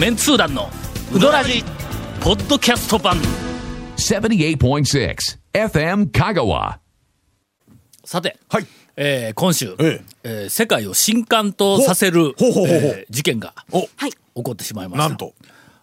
メンツー団のウドラジポッドキャスト版。78.6 FM Kagawa. さて、はい。えー今週、ええ。ー世界を震撼とさせるほうほうほうほう。えー事件がお。起こってしまいました。なんと。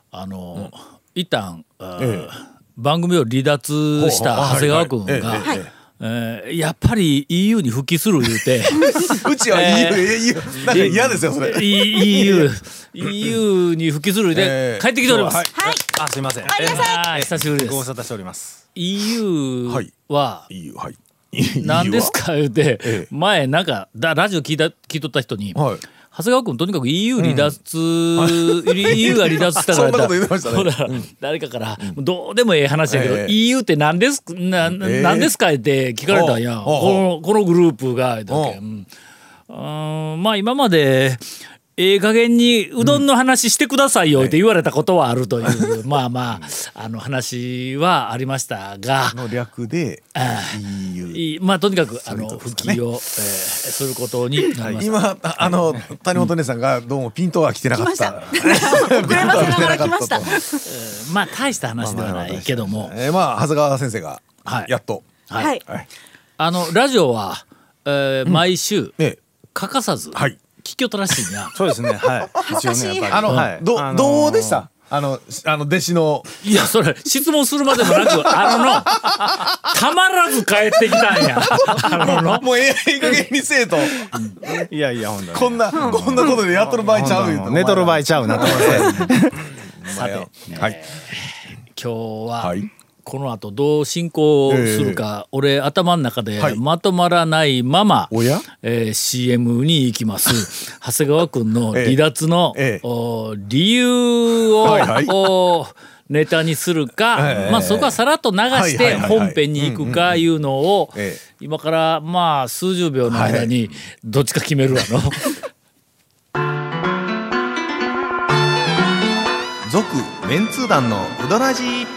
あのー一旦、あーえ番組を離脱した長谷川君はいがはい。えええええーやっぱり EU に復帰する言うて。うちは EU、EU なんか嫌ですよそれ。EU, EU に復帰する言うええて帰ってきております、はい。あ、すみません。あー久しぶりです。ご無沙汰しております。EU はい。は EU はい。何ですか言うて、ええ。前なんかだラジオ聞いた聞いとった人に、はい長谷川君とにかく EU 離脱、EU が離脱したからね。誰かから、どうでもええ話やけど、ええ。EU って何ですな、なええ。何ですかって聞かれたんや、このこのグループがうん。まあ今までええ加減にうどんの話してくださいよって言われたことはあるという、まあまああの話はありましたが、の略であ EU まあとにかくあの復帰を、えーすることになりました。今ああの谷本姉さんがどうもピントが来てなかった。ピントが来てなかったと。まあ大した話ではないけども、えーまあ長谷川先生がはい。やっと。はい。あのラジオは、えー毎週ね欠かさずはい聞きよったらしいんや。そうですね。はい。一応ね、やっぱり。あのはい。どあのーどうでした？あのあの弟子の。いやそれ質問するまでもなくあのの たまらず帰ってきたんや。あのの。もうええ加減にせえと。いやいや、ほんとに。こんなこんなことでやっとる場合ちゃう言うと寝とる場合ちゃうなと思って。さてはい。今日は、はいこの後どう進行するか、俺頭の中ではい。まとまらないまま、おや？えー CM に行きます。長谷川君の離脱の、ええ。お理由を、はいはい。おネタにするか、ええ。まあ、そこはさらっと流してはいはいはいはい。本編に行くかいうのをええ。今からまあ数十秒の間にどっちか決めるわの。続メンツー団のウドラジー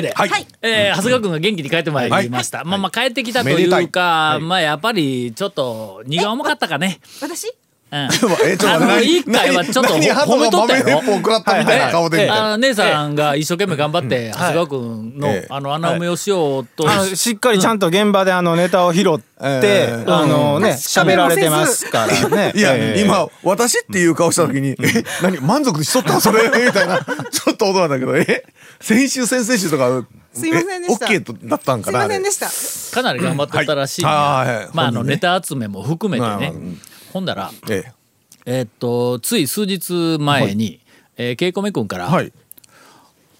けで、はい。えー長谷川君が元気に帰ってまいりました、まあまあ帰ってきたというか、まあやっぱりちょっと荷が重かったかね。私？うん。えちょっと待ってあの何一回はちょっと何褒めとったよ。食らったみたいな顔で姉さんが一生懸命頑張って長谷川君の、ええあの穴埋めをしようとし、っかりちゃんと現場であのネタを拾って、ええ。あのね喋られてますからね。いや、ええ。今私っていう顔した時に「え何満足しとったそれ?」みたいなちょっと驚いたけどえ？先週先々週とかすいませんでした。え OK だったんかすいなあれ。ませんでした。かなり頑張ってたらしい。んやはい。はい。まああの本人ねネタ集めも含めてね、まあうんほんだらええ。えーっとつい数日前に、えー、ケイコメ君から、はい。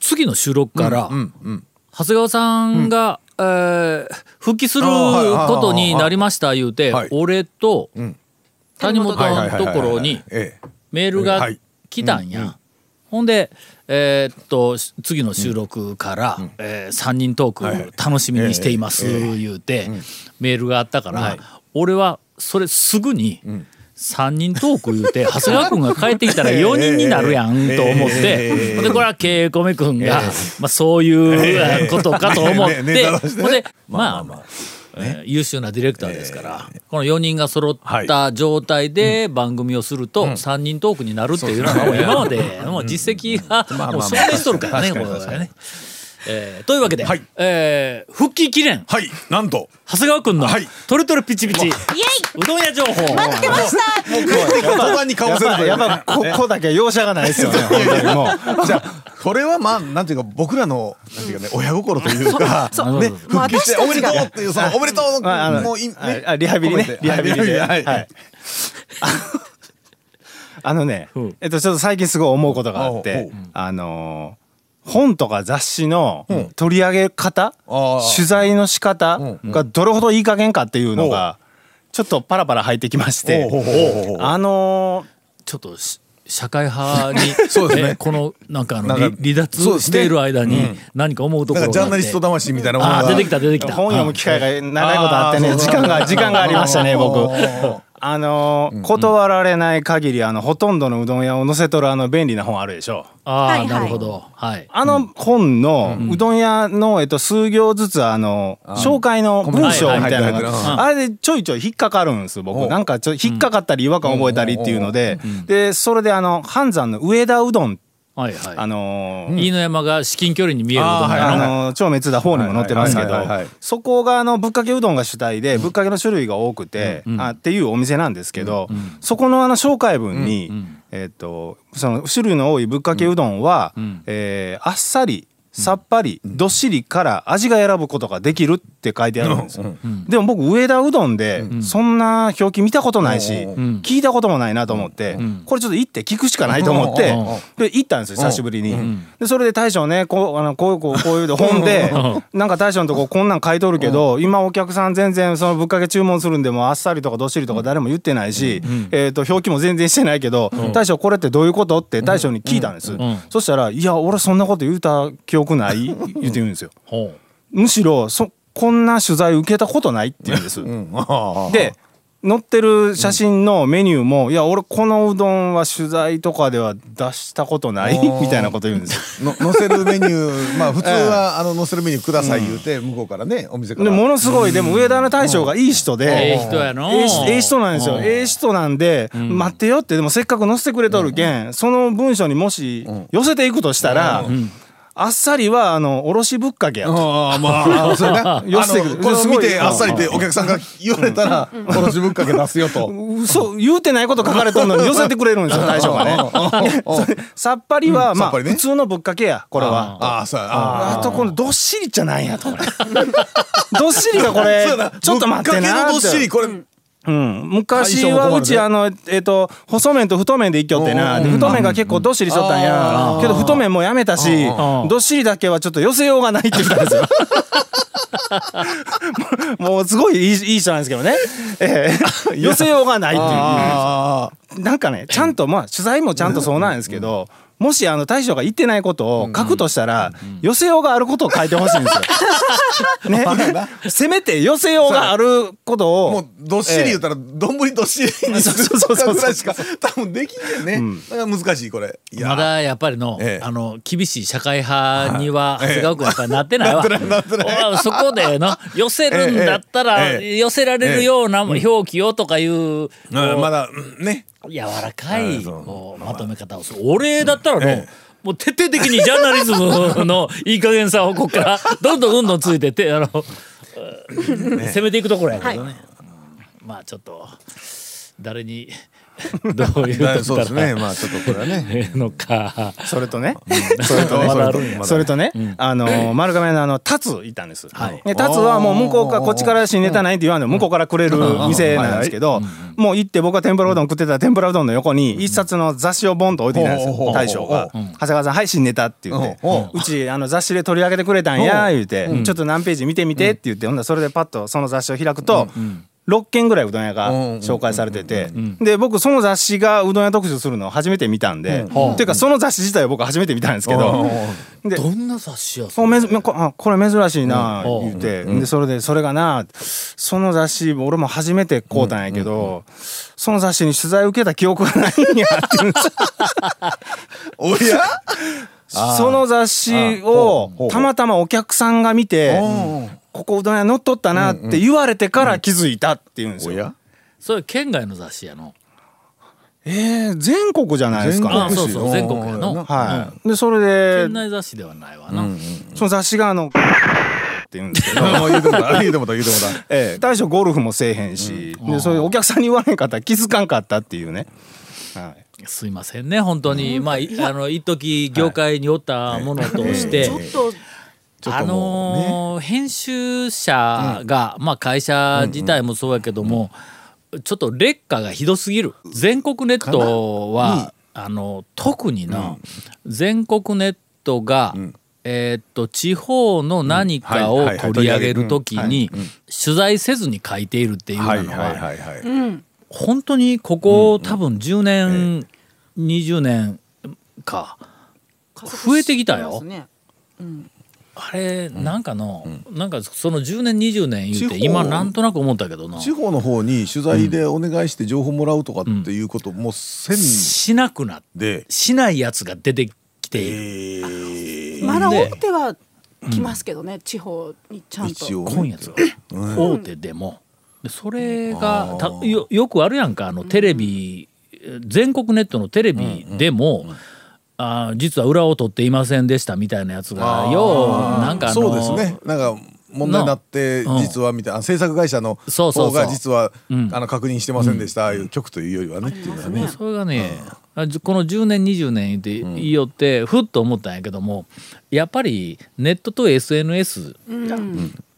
次の収録から、うんうん長谷川さんが、えー復帰することになりました言うて、はい。俺とん。谷本のところにええ。メールが来たんや。ほんで、えーっと次の収録から、え3人トーはいはい。ク楽しみにしています言うて、メールがあったから、俺はそれすぐに、3人トーク言うて 長谷川君が帰ってきたら4人になるやんと思って、でこれはケイコメ君が、まあ、そういうことかと思って、ほんでまあまあまあまあえー優秀なディレクターですから、この4人が揃った状態で番組をすると3人トークになるっていうのは今までもう実績がもう証明しとるからねこれはね。えーというわけで、はい。えー復帰記念。はい。なんと。長谷川君のはい。トレトレピチピチ。イエイうどん屋情報。待ってました。もう言葉にかやっぱわせるやっぱここだけ容赦がないですよね。もう。じゃあこれはまあなんていうか僕らのなんていうかね親心というかそうね復帰しておめでとうっていうそのおめでとうののもういね。あリハビリね。リハビリで。はい。はい。あのねうん、えっとちょっと最近すごい思うことがあってあのー本とか雑誌のん。取り上げ方、あー。取材の仕方うん。がどれほどいい加減かっていうのがちょっとパラパラ入ってきましてあのちょっとし社会派に そうですね。えこのなんかあの離離脱している間に何か思うところが。あってかジャーナリスト魂みたいなものが。出てきた出てきた。本読む機会が長いことあってね時間が時間がありましたね僕。あのー断られない限りあのほとんどのうどん屋を載せとるあの便利な本あるでしょ。あいはい。なるほど。はい。あの本のうどん屋の、えっと、数行ずつあの紹介の文章みたいなのがあれでちょいちょい引っかかるんですお僕なんかちょ引っかかったり違和感覚えたりっていうので。でそれであの半山の上田うどんはいはい。あのー飯野山が至近距離に見えるうどんの。あの超滅だ方にも載ってますけどそこがあのぶっかけうどんが主体でぶっかけの種類が多くてあっていうお店なんですけどそこのあの紹介文にえっとその種類の多いぶっかけうどんはえーあっさりさっぱりどっしりから味が選ぶことができるって書いてあるんですよ。でも僕上田うどんでそんな表記見たことないし聞いたこともないなと思ってこれちょっと行って聞くしかないと思ってで行ったんですよ久しぶりに。でそれで大将ねこうあのこういうこうこういう本でなんか大将のとここんなん書いとるけど今お客さん全然そのぶっかけ注文するんでもあっさりとかどっしりとか誰も言ってないしえーと表記も全然してないけど大将これってどういうこと？って大将に聞いたんです。そしたら「いや俺そんなこと言うた記憶ない」言って言うんですよ。ほむしろそこんな取材受けたことないって言うんです。で載ってる写真のメニューも「いや俺このうどんは取材とかでは出したことない」みたいなこと言うんです。よ。の載せるメニューまあ普通はあの載せるメニューください言うて向こうからねお店から。でものすごいでも上田の大将がいい人うええで。人やの。ええしええ人なんですよ。うん。ええ人なんで、待ってよってでもせっかく載せてくれとるけん、その文章にもし寄せていくとしたら、あっさりはあのおろしぶっかけやと。ああまあ そうやな。寄せてくこれを見てあっさりってお客さんが言われたらおろしぶっかけ出すよと。嘘言うてないこと書かれとんのに寄せてくれるんですよ 大将がね。さっぱりは、まあさっぱりね。普通のぶっかけやこれは。ああそうや。ああとこのどっしりじゃないやと。これ。どっしりがこれちょっと待ってなどっしり。これうん、昔はうちあのえっ、と細麺と太麺で一挙ってな。で太麺が結構どっしりしとったんや。けど太麺もやめたしん。どっしりだけはちょっと寄せようがないって言ったんですよ。もうすごいいいいい人なんですけどね、ええ。寄せようがないっていう。あなんかねちゃんとまあ取材もちゃんとそうなんですけど、もしあの大将が言ってないことを書くとしたら、寄せようがあることを書いてほしいんですよ。ね、せめて寄せようがあることを。もうどっしり言ったら丼どっしりにするとかぐらいしか多分できんね。だから難しいこれ。まだやっぱりの,、ええ。あの厳しい社会派にははい。長谷川君やっぱりなってないわ。そこでの 寄せるんだったら寄せられるような表記をとかいう、うん。まだうんね柔らかいこうまとめ方を。する。俺だったらの、もう徹底的にジャーナリズムのいい加減さをここからどんどんどんどんついてってあの、攻めていくところやけどね。まあちょっと誰に どういうとそうですね。まあちょっとこれはね。ええのか。それとね、それとまだあるんや。まだそれとね、あの丸亀のあのタツいたんです。はい。でタツはもう向こうからこっちから新ネタないって言わんでも向こうからくれる店なんですけど、もう行って僕が天ぷらうどん食ってたら天ぷらうどん。の横に一冊の雑誌をボンと置いてきたんですよ大将が「長谷川さんはい新ネタ」って言って。ほ「うちあの雑誌で取り上げてくれたんや」言うて「ちょっと何ページ見てみて」って言ってほんならそれでパッとその雑誌を開くと。6軒ぐらいうどん屋が紹介されてて。で僕その雑誌がうどん屋特集するのを初めて見たんでってい。うかその雑誌自体を僕初めて見たんですけど。でどんな雑誌やそこめずこあこれ珍しいなうん。言うて、でそれでそれがなその雑誌俺も初めて買うたんやけど、その雑誌に取材受けた記憶がないんやって言う。んですよおや？その雑誌をたまたまお客さんが見てここうどん屋乗っとったなって言われてから気づいたって言うんですよ。おや？それ県外の雑誌やの？えー、全国じゃないですか。あそうそう全国やの。はい。でそれ県で内雑誌ではないわな。その雑誌があのって言うんですけど。もう言うてもだ言うてもだ言うてもだええ、大将ゴルフもせえへんし、でそういうお客さんに言われんかったら気づかんかったっていうね。はいすいませんね本当に、まあいあの一時業界におったものとして、ちょっとちょっあともうね。のー編集者が、まあ会社自体もそうやけども、ちょっと劣化がひどすぎる。全国ネットは、あの特にな、全国ネットが、えーっと地方の何かを取り上げるときに取材せずに書いているっていうのは、はい。はい。はい。はい。本当にここ、多分10年20年か増えてきたよ。加速してますねあれなんかの、なんかその10年20年言うて今なんとなく思ったけどな地方の方に取材でお願いして情報もらうとかっていうこともせん。しなくなってで、しないやつが出てきている、えー。まだで大手は来ますけどね、地方にちゃんと。一応ね。今やつは大手でも。でそれがたよよくあるやんかあのテレビ、全国ネットのテレビでも、あー実は裏を取っていませんでしたみたいなやつがようなんかあのそうですね。なんか問題になって実はみたいな制作会社の方そうそうそう。が実はうん。あの確認してませんでしたああいう局というよりはねっていうのはね。それがね、この10年20年言って言いよってふっと思ったんやけどもやっぱりネットと SNS、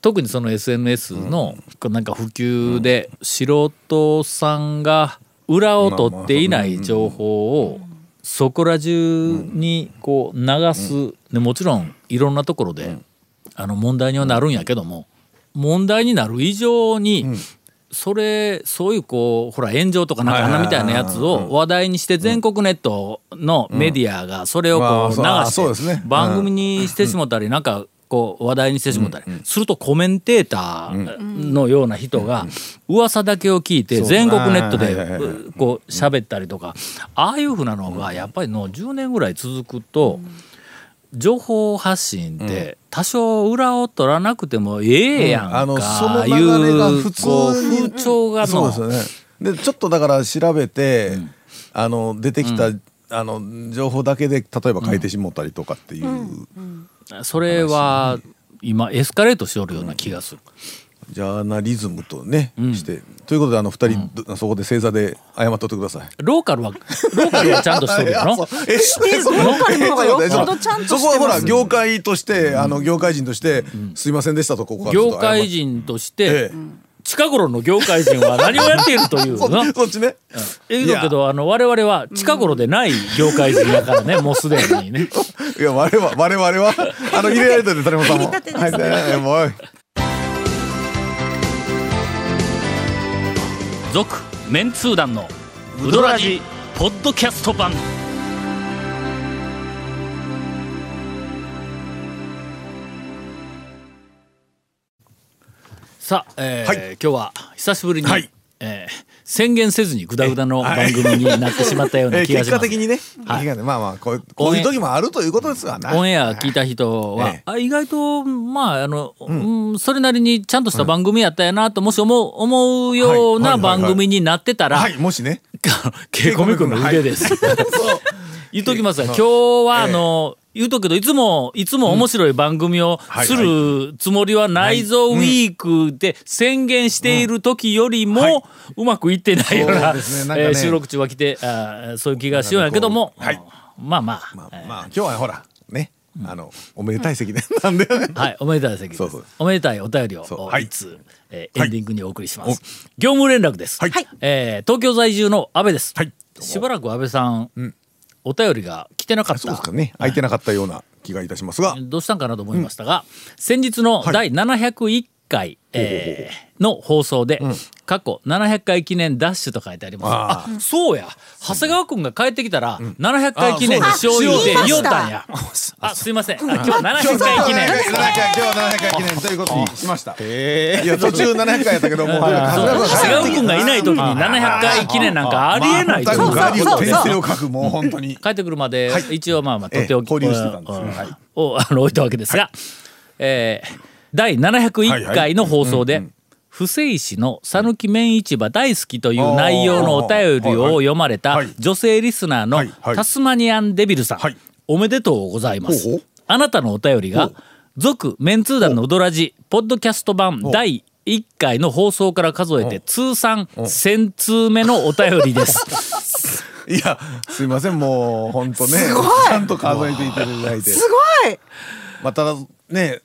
特にその SNS のこうなんか普及で素人さんが裏を取っていない情報をそこら中にこう流す、でもちろんいろんなところであの問題にはなるんやけども問題になる以上に、それそういうこうほら炎上とかなんかあんなみたいなやつを話題にして全国ネットのメディアがそれをこう流して番組にしてしもたりなんかこう話題にしてしもたりするとコメンテーターのような人が噂だけを聞いて全国ネットでこう喋ったりとかああいうふうなのがやっぱりの10年ぐらい続くと情報発信って多少裏を取らなくてもええやんあのそかの流れがいう風潮がのそうですよね。でちょっとだから調べてあの出てきたあの情報だけで例えば書いてしもったりとかっていうそれは今エスカレートしておるような気がする。ジャーナリズムとねして。ということであの二人どそこで正座で謝っとってください。ローカルはローカルはちゃんとしとるよ。のそう。えそうローカルの方がよっぽどちゃんとそこはほら業界としてあの業界人としてすいませんでしたとここは業界人としてええ近頃の業界人は何をやっているという そのそっちね。ええだけどあの我々は近頃でない業界人だからねもうすでにね。いや我々は我々はあの入れられてる谷本さんも入りたてですはい。はい。はいもう続メンツー団のウドラジポッドキャスト版さあ、えーはい。今日は久しぶりに、はい。えー宣言せずにグダグダの番組になってしまったよう えーな気がします。結果的にね、はい。まあまあこうこういう時もあるということですわな。オンエア聞いた人は、ええあ意外とまああの、うん。それなりにちゃんとした番組やったやなともし思う思うような番組になってたら、はい、もしね。ケイコミ君の腕です。言っときますが、今日はあの、言うとくけど、いつも、いつも面白い番組をするつもりはないぞ、ウィークで宣言している時よりも、うまくいってないような、えー収録中は来て、あーそういう気がしようんやけども、はい。まあまあ、まあ、まあ、今日はほら、ね、あの、おめでたい席で、なんでね。はい、おめでたい席おめでたいお便りを、はいいつ、えーエンディングにお送りします。業務連絡です。はい。えー東京在住の安倍です。はい。しばらく安倍さん、お便りが来てなかった。そうですかね。空いてなかったような気がいたしますが。どうしたんかなと思いましたが、先日の第701回、えーの放送で、過去700回記念ダッシュと書いてあります。あそうや。長谷川君が帰ってきたら、700回記念にしよう言うて言おったんや。あすいません。あ今日700回記念。今日は700回記念。ということにしました。いや、途中700回やったけど、もう、長谷川君がいない時に700回記念なんかありえないと思う。ガリを転生を書く、もう本当に。帰ってくるまで、一応まあまあ取っておき、ええ交流してたんですをあの置いたわけですが、えー第701回の放送で、不正市の讃岐麺市場大好きという内容のお便りを読まれたはい。女性リスナーのタスマニアンデビルさん、はい。おめでとうございます。ほうほう。あなたのお便りが、続メンツー団のうどらじ、ポッドキャスト版第1回の放送から数えて通算1000通目のお便りです。いや、すいません、もう、本当ね。ちゃんと数えていただいて。すごい。まあ、ただ、ね、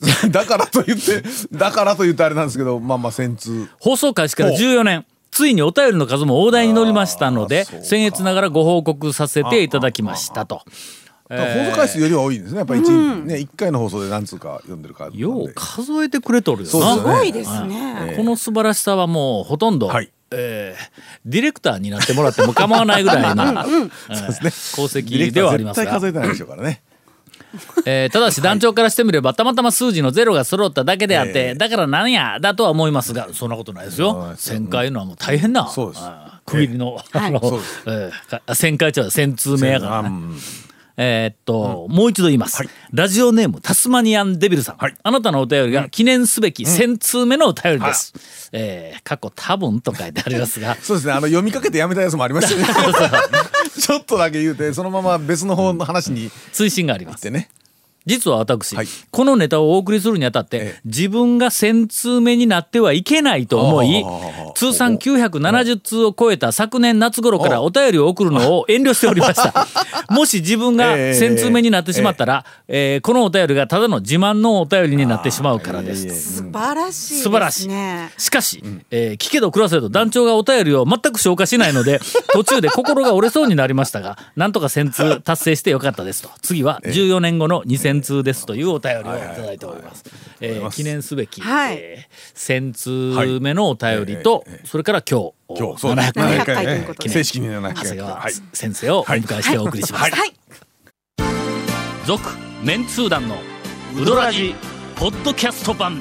だからと言って、だからと言ってあれなんですけど、まあまあ、千通。放送開始から14年。ついにお便りの数も大台に乗りましたので僭越ながらご報告させていただきましたと。放送回数よりは多いんですね。やっぱり一、ね、一回の放送で何通か読んでるから。よう数えてくれとるよな。すよねすごい。ですね。この素晴らしさはもうほとんど、はい。えーディレクターになってもらっても構わないぐらいの、えー功績ではありますが。絶対数えてないでしょうからね。えーただし団長からしてみればたまたま数字のゼロが揃っただけであって、ええ。だから何やだとは思いますがそんなことないですよ。はい。旋回のはもう大変な。そうです。あー区切りの,、あのそうですえ。ーか旋回中は1000通目やからね、うんえーっと、もう一度言います、ラジオネームタスマニアンデビルさん、はい。あなたのお便りが記念すべき1000通目のお便りです、えー過去多分と書いてありますが。そうですね。あの読みかけてやめたやつもありましたね。ちょっとだけ言うてそのまま別の方の話に。行追伸があります。ね。実は私、はい。このネタをお送りするにあたって、ええ。自分が1000通目になってはいけないと思い通算970通を超えた昨年夏頃からお便りを送るのを遠慮しておりました。もし自分がええ1000通目になってしまったら、えーこのお便りがただの自慢のお便りになってしまうからです。素晴らしいですね。素晴らしい。しかし、えー聞けど暮らせど団長がお便りを全く消化しないので 途中で心が折れそうになりましたがなんとか1000通達成してよかったですと。次は14年後の2000通ですというお便りをいただいております。えー記念すべき、はい。えー1000通目のお便りと、それから今日今日そう700 700回回ということで正式に700長回。谷川はい。先生をお迎えしてお送りしました。はい。続メンツー団のウドラジポッドキャスト版。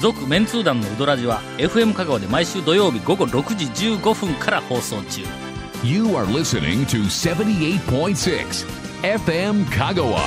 続メンツー団のウドラジは FM 香川で毎週土曜日午後6時15分から放送中。You are listening to 78.6 FM Kagawa.